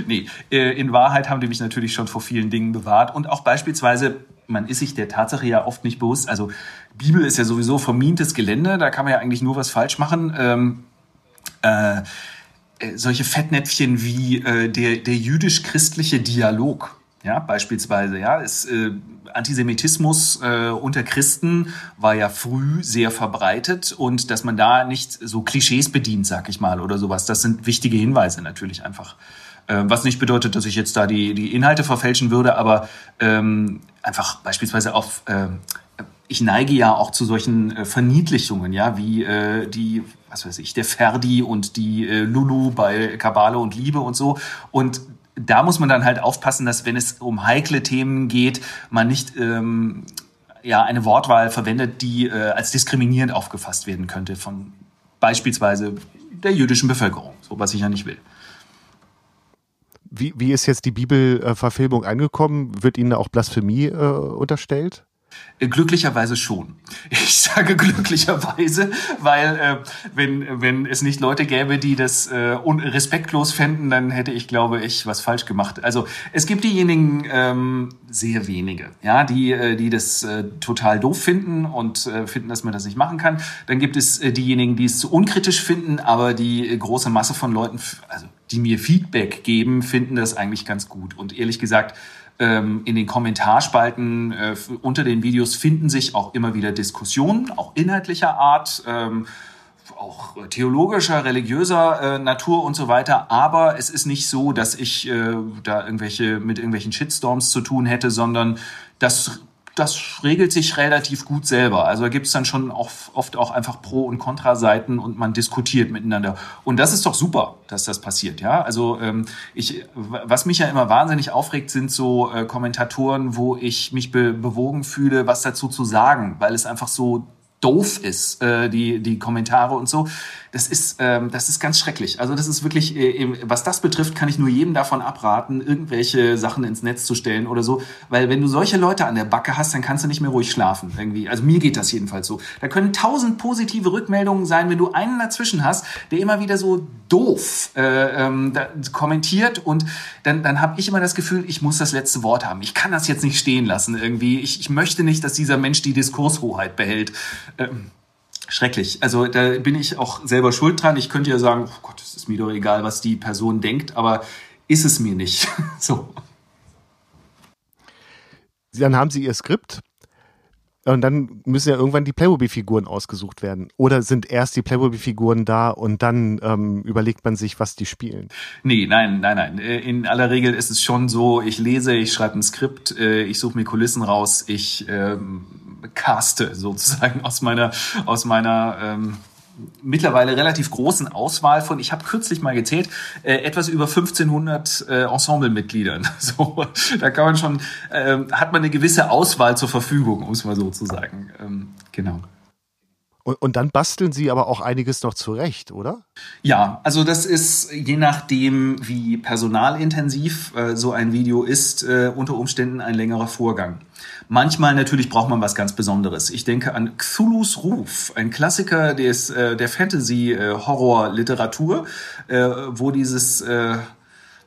nee, äh, in Wahrheit haben die mich natürlich schon vor vielen Dingen bewahrt und auch beispielsweise man ist sich der Tatsache ja oft nicht bewusst. Also Bibel ist ja sowieso vermintes Gelände, da kann man ja eigentlich nur was falsch machen. Ähm, äh, äh solche Fettnäpfchen wie äh, der, der jüdisch-christliche Dialog, ja, beispielsweise, ja, ist, äh, Antisemitismus äh, unter Christen war ja früh sehr verbreitet und dass man da nicht so Klischees bedient, sag ich mal, oder sowas. Das sind wichtige Hinweise natürlich einfach. Äh, was nicht bedeutet, dass ich jetzt da die, die Inhalte verfälschen würde, aber ähm, einfach beispielsweise auf äh, ich neige ja auch zu solchen äh, Verniedlichungen, ja, wie äh, die, was weiß ich, der Ferdi und die äh, Lulu bei Kabale und Liebe und so. Und da muss man dann halt aufpassen, dass wenn es um heikle Themen geht, man nicht ähm, ja eine Wortwahl verwendet, die äh, als diskriminierend aufgefasst werden könnte von beispielsweise der jüdischen Bevölkerung, so was ich ja nicht will. Wie, wie ist jetzt die Bibelverfilmung angekommen? Wird Ihnen auch Blasphemie äh, unterstellt? Glücklicherweise schon. Ich sage glücklicherweise, weil äh, wenn, wenn es nicht Leute gäbe, die das äh, respektlos fänden, dann hätte ich, glaube ich, was falsch gemacht. Also es gibt diejenigen, ähm, sehr wenige, ja, die, äh, die das äh, total doof finden und äh, finden, dass man das nicht machen kann. Dann gibt es äh, diejenigen, die es zu unkritisch finden, aber die äh, große Masse von Leuten, also die mir Feedback geben, finden das eigentlich ganz gut. Und ehrlich gesagt, ähm, in den Kommentarspalten äh, unter den Videos finden sich auch immer wieder Diskussionen, auch inhaltlicher Art, ähm, auch theologischer, religiöser äh, Natur und so weiter. Aber es ist nicht so, dass ich äh, da irgendwelche mit irgendwelchen Shitstorms zu tun hätte, sondern das das regelt sich relativ gut selber. Also da gibt es dann schon oft, auch einfach Pro- und Kontraseiten und man diskutiert miteinander. Und das ist doch super, dass das passiert. Ja, also ähm, ich, was mich ja immer wahnsinnig aufregt, sind so äh, Kommentatoren, wo ich mich be bewogen fühle, was dazu zu sagen, weil es einfach so doof ist, äh, die, die Kommentare und so. Das ist, ähm, das ist ganz schrecklich. Also das ist wirklich, äh, was das betrifft, kann ich nur jedem davon abraten, irgendwelche Sachen ins Netz zu stellen oder so. Weil wenn du solche Leute an der Backe hast, dann kannst du nicht mehr ruhig schlafen irgendwie. Also mir geht das jedenfalls so. Da können tausend positive Rückmeldungen sein, wenn du einen dazwischen hast, der immer wieder so doof äh, ähm, da, kommentiert und dann, dann habe ich immer das Gefühl, ich muss das letzte Wort haben. Ich kann das jetzt nicht stehen lassen irgendwie. Ich, ich möchte nicht, dass dieser Mensch die Diskurshoheit behält. Ähm, schrecklich. Also da bin ich auch selber schuld dran. Ich könnte ja sagen, oh Gott, es ist mir doch egal, was die Person denkt, aber ist es mir nicht. so. Dann haben Sie Ihr Skript und dann müssen ja irgendwann die Playmobil-Figuren ausgesucht werden. Oder sind erst die Playmobil-Figuren da und dann ähm, überlegt man sich, was die spielen? Nee, nein, nein, nein. Äh, in aller Regel ist es schon so, ich lese, ich schreibe ein Skript, äh, ich suche mir Kulissen raus, ich ähm, caste sozusagen aus meiner, aus meiner ähm, mittlerweile relativ großen Auswahl von, ich habe kürzlich mal gezählt, äh, etwas über 1500 äh, Ensemblemitgliedern. So, da kann man schon, äh, hat man eine gewisse Auswahl zur Verfügung, um es mal so zu sagen. Ähm, genau. Und, und dann basteln Sie aber auch einiges noch zurecht, oder? Ja, also das ist je nachdem, wie personalintensiv äh, so ein Video ist, äh, unter Umständen ein längerer Vorgang. Manchmal natürlich braucht man was ganz Besonderes. Ich denke an Cthulhu's Ruf, ein Klassiker des, äh, der Fantasy-Horror-Literatur, äh, wo dieses äh,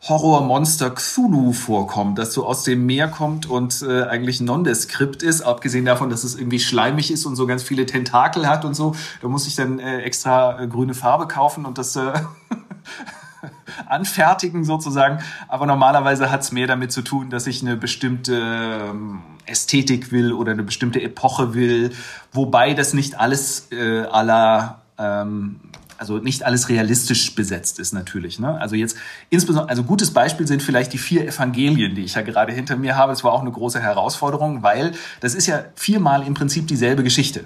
Horrormonster Cthulhu vorkommt, das so aus dem Meer kommt und äh, eigentlich nondeskript ist, abgesehen davon, dass es irgendwie schleimig ist und so ganz viele Tentakel hat und so. Da muss ich dann äh, extra äh, grüne Farbe kaufen und das äh, anfertigen sozusagen. Aber normalerweise hat es mehr damit zu tun, dass ich eine bestimmte ähm, Ästhetik will oder eine bestimmte Epoche will, wobei das nicht alles äh, aller ähm, also nicht alles realistisch besetzt ist natürlich. Ne? Also jetzt insbesondere, also gutes Beispiel sind vielleicht die vier Evangelien, die ich ja gerade hinter mir habe. Das war auch eine große Herausforderung, weil das ist ja viermal im Prinzip dieselbe Geschichte.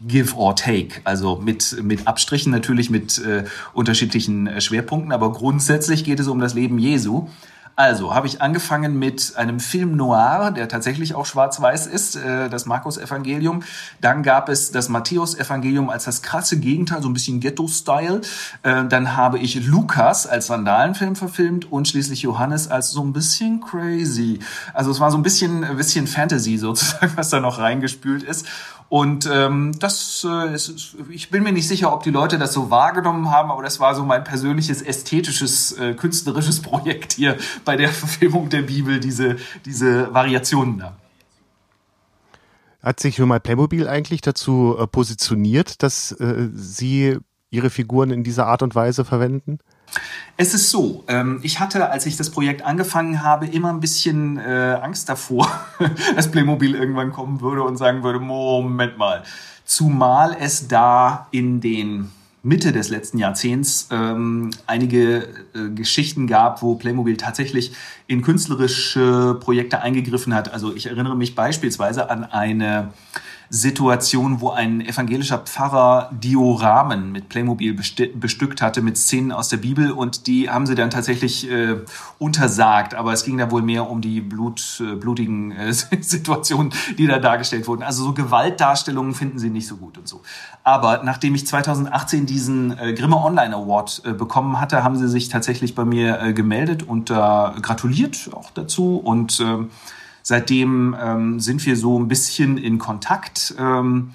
Give or take, also mit, mit Abstrichen natürlich mit äh, unterschiedlichen äh, Schwerpunkten, aber grundsätzlich geht es um das Leben Jesu. Also habe ich angefangen mit einem Film Noir, der tatsächlich auch schwarz-weiß ist, äh, das Markus-Evangelium. Dann gab es das Matthäus-Evangelium als das krasse Gegenteil, so ein bisschen Ghetto-Style. Äh, dann habe ich Lukas als Sandalenfilm verfilmt und schließlich Johannes als so ein bisschen crazy. Also es war so ein bisschen, ein bisschen Fantasy sozusagen, was da noch reingespült ist. Und ähm, das äh, ist, ich bin mir nicht sicher, ob die Leute das so wahrgenommen haben, aber das war so mein persönliches ästhetisches, äh, künstlerisches Projekt hier bei der Verfilmung der Bibel, diese, diese Variationen da. Hat sich schon mal Playmobil eigentlich dazu äh, positioniert, dass äh, sie ihre Figuren in dieser Art und Weise verwenden? Es ist so, ähm, ich hatte, als ich das Projekt angefangen habe, immer ein bisschen äh, Angst davor, dass Playmobil irgendwann kommen würde und sagen würde, Moment mal. Zumal es da in den Mitte des letzten Jahrzehnts ähm, einige äh, Geschichten gab, wo Playmobil tatsächlich in künstlerische Projekte eingegriffen hat. Also ich erinnere mich beispielsweise an eine Situation, wo ein evangelischer Pfarrer Dioramen mit Playmobil bestückt hatte, mit Szenen aus der Bibel und die haben sie dann tatsächlich äh, untersagt. Aber es ging da wohl mehr um die Blut, äh, blutigen äh, Situationen, die da dargestellt wurden. Also so Gewaltdarstellungen finden sie nicht so gut und so. Aber nachdem ich 2018 diesen äh, Grimme Online Award äh, bekommen hatte, haben sie sich tatsächlich bei mir äh, gemeldet und äh, gratuliert auch dazu und äh, Seitdem ähm, sind wir so ein bisschen in Kontakt. Ähm,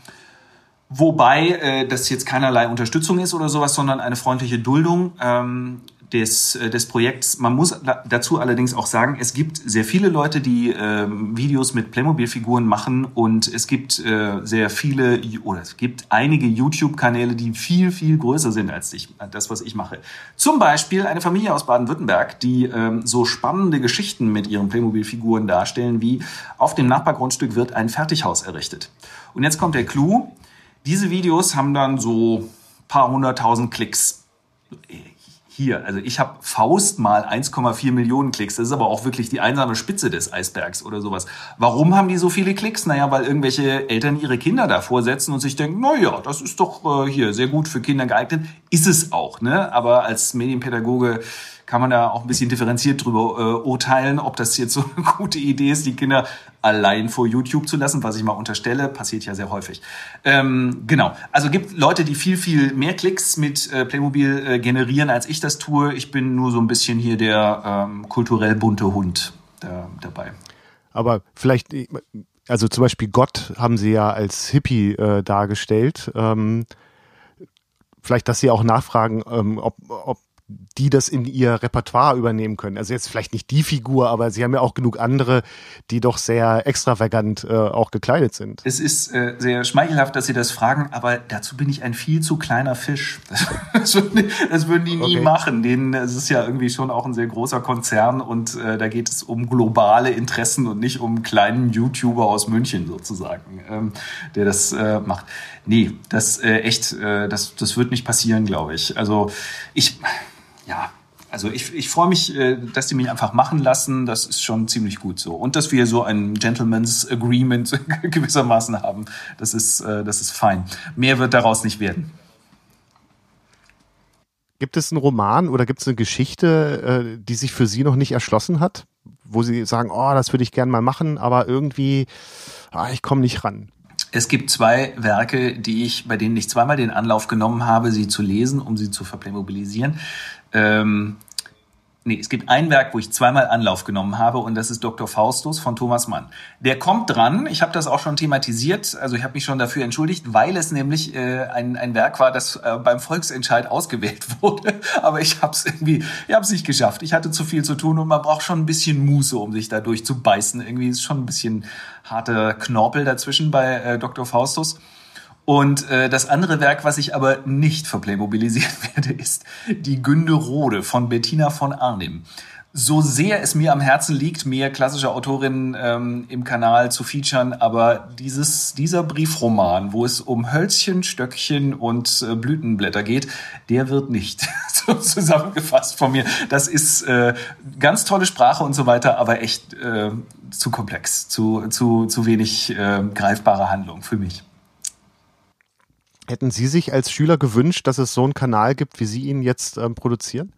wobei äh, das jetzt keinerlei Unterstützung ist oder sowas, sondern eine freundliche Duldung. Ähm, des, äh, des Projekts. Man muss dazu allerdings auch sagen, es gibt sehr viele Leute, die äh, Videos mit Playmobil-Figuren machen und es gibt äh, sehr viele oder es gibt einige YouTube-Kanäle, die viel, viel größer sind als ich, das, was ich mache. Zum Beispiel eine Familie aus Baden-Württemberg, die ähm, so spannende Geschichten mit ihren Playmobil-Figuren darstellen, wie auf dem Nachbargrundstück wird ein Fertighaus errichtet. Und jetzt kommt der Clou. Diese Videos haben dann so paar hunderttausend Klicks hier, also ich habe Faust mal 1,4 Millionen Klicks. Das ist aber auch wirklich die einsame Spitze des Eisbergs oder sowas. Warum haben die so viele Klicks? Naja, weil irgendwelche Eltern ihre Kinder davor setzen und sich denken, na ja, das ist doch äh, hier sehr gut für Kinder geeignet. Ist es auch, ne? Aber als Medienpädagoge kann man da auch ein bisschen differenziert drüber äh, urteilen, ob das jetzt so eine gute Idee ist, die Kinder allein vor YouTube zu lassen, was ich mal unterstelle, passiert ja sehr häufig. Ähm, genau, also gibt Leute, die viel, viel mehr Klicks mit äh, Playmobil äh, generieren, als ich das tue. Ich bin nur so ein bisschen hier der ähm, kulturell bunte Hund da, äh, dabei. Aber vielleicht, also zum Beispiel Gott haben sie ja als Hippie äh, dargestellt. Ähm, vielleicht, dass sie auch nachfragen, ähm, ob, ob die das in ihr Repertoire übernehmen können. Also jetzt vielleicht nicht die Figur, aber sie haben ja auch genug andere, die doch sehr extravagant äh, auch gekleidet sind. Es ist äh, sehr schmeichelhaft, dass Sie das fragen, aber dazu bin ich ein viel zu kleiner Fisch. Das, würden, das würden die nie okay. machen. Denen, es ist ja irgendwie schon auch ein sehr großer Konzern und äh, da geht es um globale Interessen und nicht um einen kleinen YouTuber aus München sozusagen, ähm, der das äh, macht. Nee, das äh, echt, äh, das, das wird nicht passieren, glaube ich. Also ich ja, also ich, ich freue mich, äh, dass die mich einfach machen lassen. Das ist schon ziemlich gut so. Und dass wir so ein Gentleman's Agreement gewissermaßen haben. Das ist, äh, das ist fein. Mehr wird daraus nicht werden. Gibt es einen Roman oder gibt es eine Geschichte, äh, die sich für Sie noch nicht erschlossen hat? Wo Sie sagen, oh, das würde ich gern mal machen, aber irgendwie, ah, ich komme nicht ran. Es gibt zwei Werke, die ich, bei denen ich zweimal den Anlauf genommen habe, sie zu lesen, um sie zu verplaymobilisieren. Ähm, nee, es gibt ein Werk, wo ich zweimal Anlauf genommen habe und das ist Dr. Faustus von Thomas Mann. Der kommt dran, ich habe das auch schon thematisiert, also ich habe mich schon dafür entschuldigt, weil es nämlich äh, ein, ein Werk war, das äh, beim Volksentscheid ausgewählt wurde, aber ich habe es irgendwie, ich habe es nicht geschafft. Ich hatte zu viel zu tun und man braucht schon ein bisschen Muße, um sich da durchzubeißen. Irgendwie ist schon ein bisschen harter Knorpel dazwischen bei äh, Dr. Faustus. Und äh, das andere Werk, was ich aber nicht verplaymobilisieren werde, ist Die Günde Rode von Bettina von Arnim. So sehr es mir am Herzen liegt, mehr klassische Autorinnen ähm, im Kanal zu featuren, aber dieses, dieser Briefroman, wo es um Hölzchen, Stöckchen und äh, Blütenblätter geht, der wird nicht so zusammengefasst von mir. Das ist äh, ganz tolle Sprache und so weiter, aber echt äh, zu komplex, zu, zu, zu wenig äh, greifbare Handlung für mich. Hätten Sie sich als Schüler gewünscht, dass es so einen Kanal gibt, wie Sie ihn jetzt ähm, produzieren?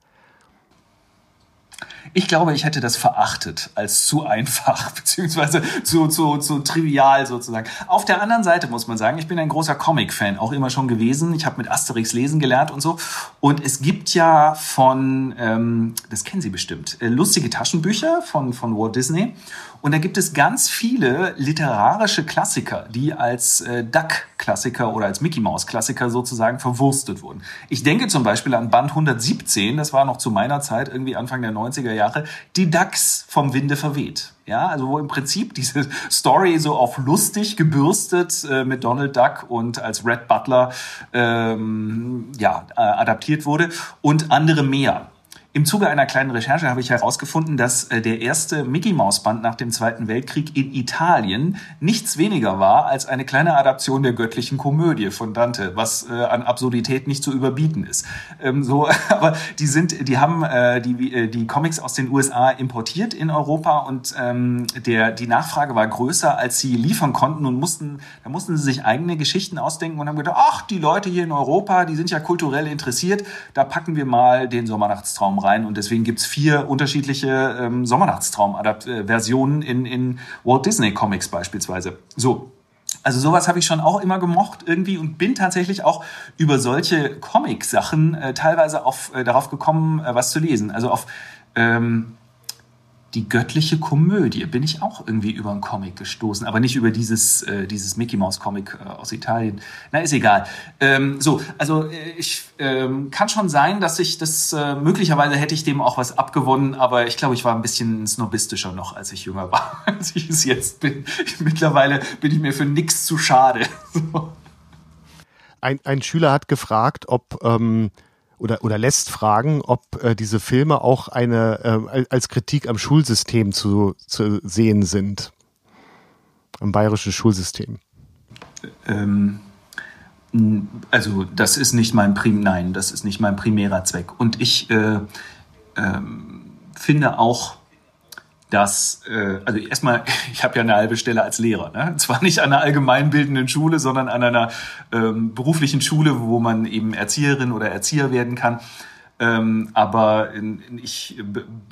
Ich glaube, ich hätte das verachtet als zu einfach, beziehungsweise zu, zu, zu trivial sozusagen. Auf der anderen Seite muss man sagen, ich bin ein großer Comic-Fan, auch immer schon gewesen. Ich habe mit Asterix lesen gelernt und so. Und es gibt ja von, ähm, das kennen Sie bestimmt, äh, lustige Taschenbücher von, von Walt Disney. Und da gibt es ganz viele literarische Klassiker, die als äh, Duck-Klassiker oder als Mickey-Mouse-Klassiker sozusagen verwurstet wurden. Ich denke zum Beispiel an Band 117, das war noch zu meiner Zeit, irgendwie Anfang der 90er Jahre, die Ducks vom Winde verweht. Ja, also wo im Prinzip diese Story so auf lustig gebürstet äh, mit Donald Duck und als Red Butler ähm, ja, äh, adaptiert wurde und andere mehr. Im Zuge einer kleinen Recherche habe ich herausgefunden, dass äh, der erste Mickey Maus Band nach dem Zweiten Weltkrieg in Italien nichts weniger war als eine kleine Adaption der göttlichen Komödie von Dante, was äh, an Absurdität nicht zu überbieten ist. Ähm, so, aber die sind, die haben äh, die, äh, die Comics aus den USA importiert in Europa und ähm, der die Nachfrage war größer, als sie liefern konnten und mussten, da mussten sie sich eigene Geschichten ausdenken und haben gedacht, ach, die Leute hier in Europa, die sind ja kulturell interessiert, da packen wir mal den Sommernachtstraum rein. Und deswegen gibt's vier unterschiedliche ähm, Sommernachtstraum-Versionen in, in Walt Disney Comics beispielsweise. So, also sowas habe ich schon auch immer gemocht irgendwie und bin tatsächlich auch über solche Comic-Sachen äh, teilweise auf, äh, darauf gekommen, äh, was zu lesen. Also auf ähm, die göttliche Komödie bin ich auch irgendwie über einen Comic gestoßen, aber nicht über dieses, äh, dieses Mickey Mouse Comic äh, aus Italien. Na, ist egal. Ähm, so, also äh, ich ähm, kann schon sein, dass ich das, äh, möglicherweise hätte ich dem auch was abgewonnen, aber ich glaube, ich war ein bisschen snobistischer noch, als ich jünger war, als ich es jetzt bin. Mittlerweile bin ich mir für nichts zu schade. ein, ein Schüler hat gefragt, ob ähm, oder, oder lässt fragen, ob äh, diese Filme auch eine äh, als Kritik am Schulsystem zu, zu sehen sind. Am bayerischen Schulsystem. Ähm, also das ist nicht mein Prim nein, das ist nicht mein primärer Zweck. Und ich äh, ähm, finde auch, dass, äh, also erstmal, ich habe ja eine halbe Stelle als Lehrer. Ne? Zwar nicht an einer allgemeinbildenden Schule, sondern an einer ähm, beruflichen Schule, wo man eben Erzieherin oder Erzieher werden kann. Ähm, aber ich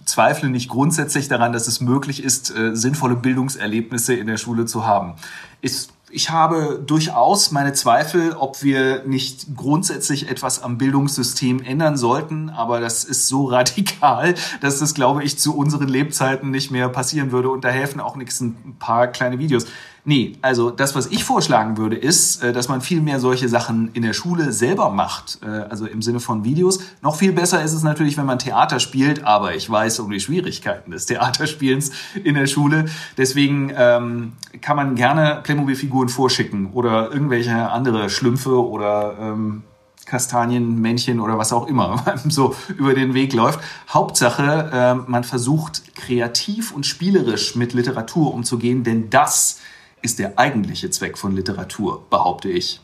zweifle nicht grundsätzlich daran, dass es möglich ist, äh, sinnvolle Bildungserlebnisse in der Schule zu haben. Ist ich habe durchaus meine Zweifel, ob wir nicht grundsätzlich etwas am Bildungssystem ändern sollten, aber das ist so radikal, dass das, glaube ich, zu unseren Lebzeiten nicht mehr passieren würde und da helfen auch nichts ein paar kleine Videos. Nee, also das, was ich vorschlagen würde, ist, äh, dass man viel mehr solche Sachen in der Schule selber macht, äh, also im Sinne von Videos. Noch viel besser ist es natürlich, wenn man Theater spielt, aber ich weiß um die Schwierigkeiten des Theaterspielens in der Schule. Deswegen ähm, kann man gerne Playmobil-Figuren vorschicken oder irgendwelche andere Schlümpfe oder ähm, Kastanienmännchen oder was auch immer so über den Weg läuft. Hauptsache, äh, man versucht kreativ und spielerisch mit Literatur umzugehen, denn das ist der eigentliche Zweck von Literatur, behaupte ich.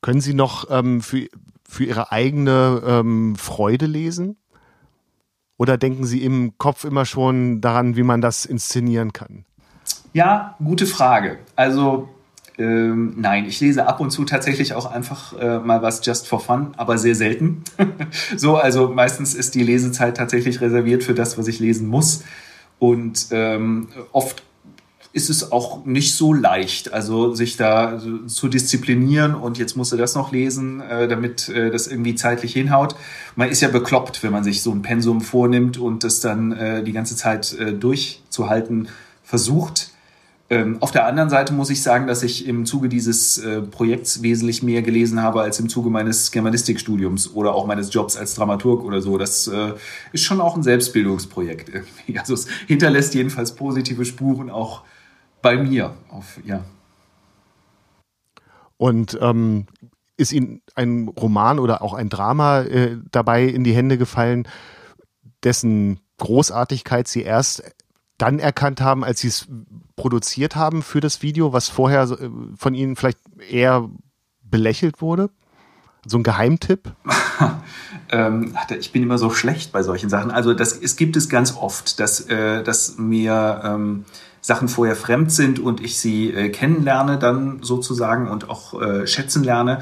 Können Sie noch ähm, für, für Ihre eigene ähm, Freude lesen? Oder denken Sie im Kopf immer schon daran, wie man das inszenieren kann? Ja, gute Frage. Also ähm, nein, ich lese ab und zu tatsächlich auch einfach äh, mal was just for fun, aber sehr selten. so, also meistens ist die Lesezeit tatsächlich reserviert für das, was ich lesen muss. Und ähm, oft ist es auch nicht so leicht, also sich da zu disziplinieren und jetzt musst du das noch lesen, äh, damit äh, das irgendwie zeitlich hinhaut. Man ist ja bekloppt, wenn man sich so ein Pensum vornimmt und das dann äh, die ganze Zeit durchzuhalten versucht. Ähm, auf der anderen Seite muss ich sagen, dass ich im Zuge dieses Projekts wesentlich mehr gelesen habe als im Zuge meines Germanistikstudiums oder auch meines Jobs als Dramaturg oder so. Das ist schon auch ein Selbstbildungsprojekt. Also es hinterlässt jedenfalls positive Spuren auch bei mir. Auf, ja. Und ähm, ist Ihnen ein Roman oder auch ein Drama äh, dabei in die Hände gefallen, dessen Großartigkeit Sie erst dann erkannt haben, als Sie es produziert haben für das Video, was vorher äh, von Ihnen vielleicht eher belächelt wurde? So ein Geheimtipp? ähm, ich bin immer so schlecht bei solchen Sachen. Also das, es gibt es ganz oft, dass, äh, dass mir ähm, Sachen vorher fremd sind und ich sie äh, kennenlerne dann sozusagen und auch äh, schätzen lerne.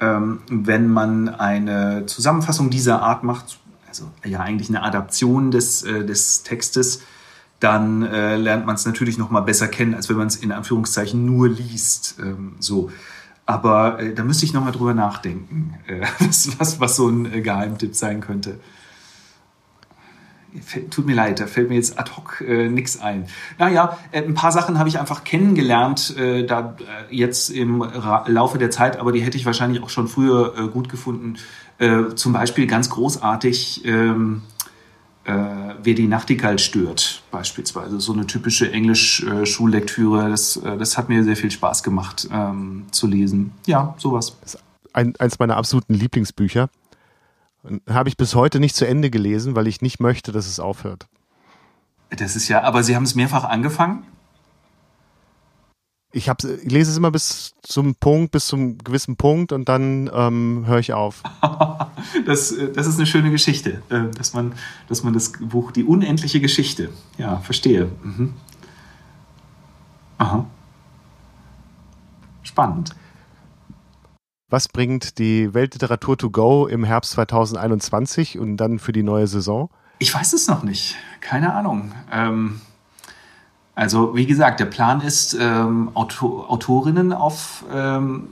Ähm, wenn man eine Zusammenfassung dieser Art macht, also ja eigentlich eine Adaption des, äh, des Textes, dann äh, lernt man es natürlich noch mal besser kennen, als wenn man es in Anführungszeichen nur liest. Ähm, so. Aber äh, da müsste ich noch mal drüber nachdenken, äh, was, was, so ein äh, Geheimtipp sein könnte. Tut mir leid, da fällt mir jetzt ad hoc äh, nichts ein. Naja, äh, ein paar Sachen habe ich einfach kennengelernt, äh, da äh, jetzt im Ra Laufe der Zeit, aber die hätte ich wahrscheinlich auch schon früher äh, gut gefunden. Äh, zum Beispiel ganz großartig ähm, äh, wer die Nachtigall stört, beispielsweise. So eine typische Englisch-Schullektüre. Das, äh, das hat mir sehr viel Spaß gemacht ähm, zu lesen. Ja, sowas. Das ist ein, eins meiner absoluten Lieblingsbücher. Habe ich bis heute nicht zu Ende gelesen, weil ich nicht möchte, dass es aufhört. Das ist ja, aber Sie haben es mehrfach angefangen? ich, hab, ich lese es immer bis zum Punkt, bis zum gewissen Punkt und dann ähm, höre ich auf. das, das ist eine schöne Geschichte, äh, dass man, dass man das Buch, die unendliche Geschichte, ja, verstehe. Mhm. Aha. Spannend. Was bringt die Weltliteratur to go im Herbst 2021 und dann für die neue Saison? Ich weiß es noch nicht. Keine Ahnung. Ähm, also wie gesagt, der Plan ist, ähm, Autor Autorinnen auf ähm,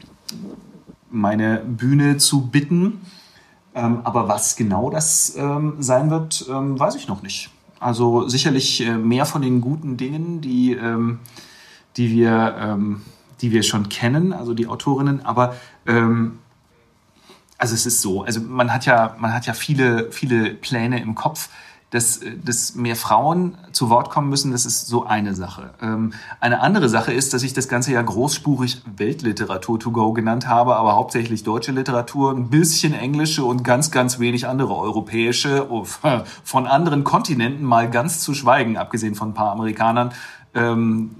meine Bühne zu bitten. Ähm, aber was genau das ähm, sein wird, ähm, weiß ich noch nicht. Also sicherlich äh, mehr von den guten Dingen, die, die, wir, die wir schon kennen, also die Autorinnen. Aber also es ist so, also man hat ja, man hat ja viele, viele Pläne im Kopf dass, dass mehr Frauen zu Wort kommen müssen, das ist so eine Sache. Ähm, eine andere Sache ist, dass ich das Ganze ja großspurig Weltliteratur to go genannt habe, aber hauptsächlich deutsche Literatur, ein bisschen englische und ganz, ganz wenig andere europäische, oh, von anderen Kontinenten mal ganz zu schweigen, abgesehen von ein paar Amerikanern. Ähm,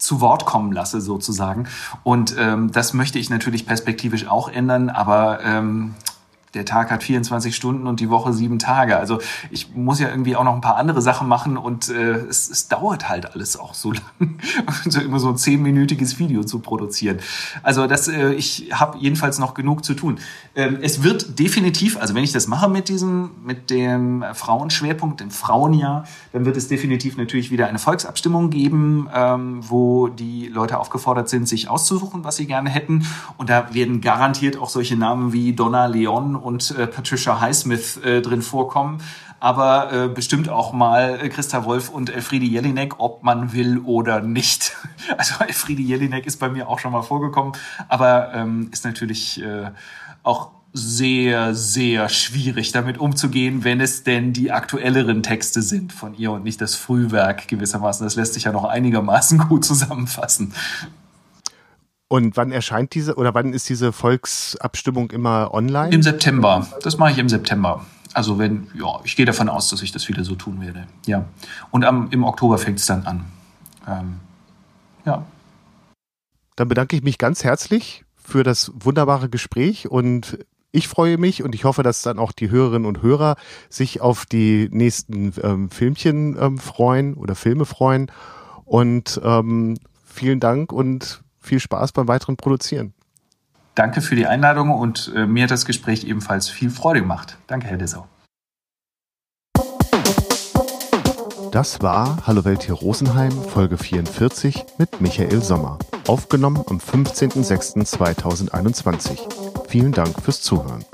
zu Wort kommen lasse sozusagen. Und ähm, das möchte ich natürlich perspektivisch auch ändern, aber ähm, der Tag hat 24 Stunden und die Woche sieben Tage. Also ich muss ja irgendwie auch noch ein paar andere Sachen machen und äh, es, es dauert halt alles auch so lang, also immer so ein zehnminütiges Video zu produzieren. Also das, äh, ich habe jedenfalls noch genug zu tun. Ähm, es wird definitiv, also wenn ich das mache mit diesem, mit dem Frauenschwerpunkt, dem Frauenjahr, dann wird es definitiv natürlich wieder eine Volksabstimmung geben, ähm, wo die Leute aufgefordert sind, sich auszusuchen, was sie gerne hätten. Und da werden garantiert auch solche Namen wie Donna Leon und äh, Patricia Highsmith äh, drin vorkommen, aber äh, bestimmt auch mal äh, Christa Wolf und Elfriede Jelinek, ob man will oder nicht. Also Elfriede Jelinek ist bei mir auch schon mal vorgekommen, aber ähm, ist natürlich äh, auch sehr, sehr schwierig damit umzugehen, wenn es denn die aktuelleren Texte sind von ihr und nicht das Frühwerk gewissermaßen. Das lässt sich ja noch einigermaßen gut zusammenfassen. Und wann erscheint diese oder wann ist diese Volksabstimmung immer online? Im September. Das mache ich im September. Also wenn, ja, ich gehe davon aus, dass ich das wieder so tun werde. Ja. Und am, im Oktober fängt es dann an. Ähm, ja. Dann bedanke ich mich ganz herzlich für das wunderbare Gespräch und ich freue mich und ich hoffe, dass dann auch die Hörerinnen und Hörer sich auf die nächsten ähm, Filmchen ähm, freuen oder Filme freuen. Und ähm, vielen Dank und viel Spaß beim weiteren Produzieren. Danke für die Einladung und äh, mir hat das Gespräch ebenfalls viel Freude gemacht. Danke, Herr Dessau. Das war Hallo Welt hier Rosenheim, Folge 44 mit Michael Sommer. Aufgenommen am 15.06.2021. Vielen Dank fürs Zuhören.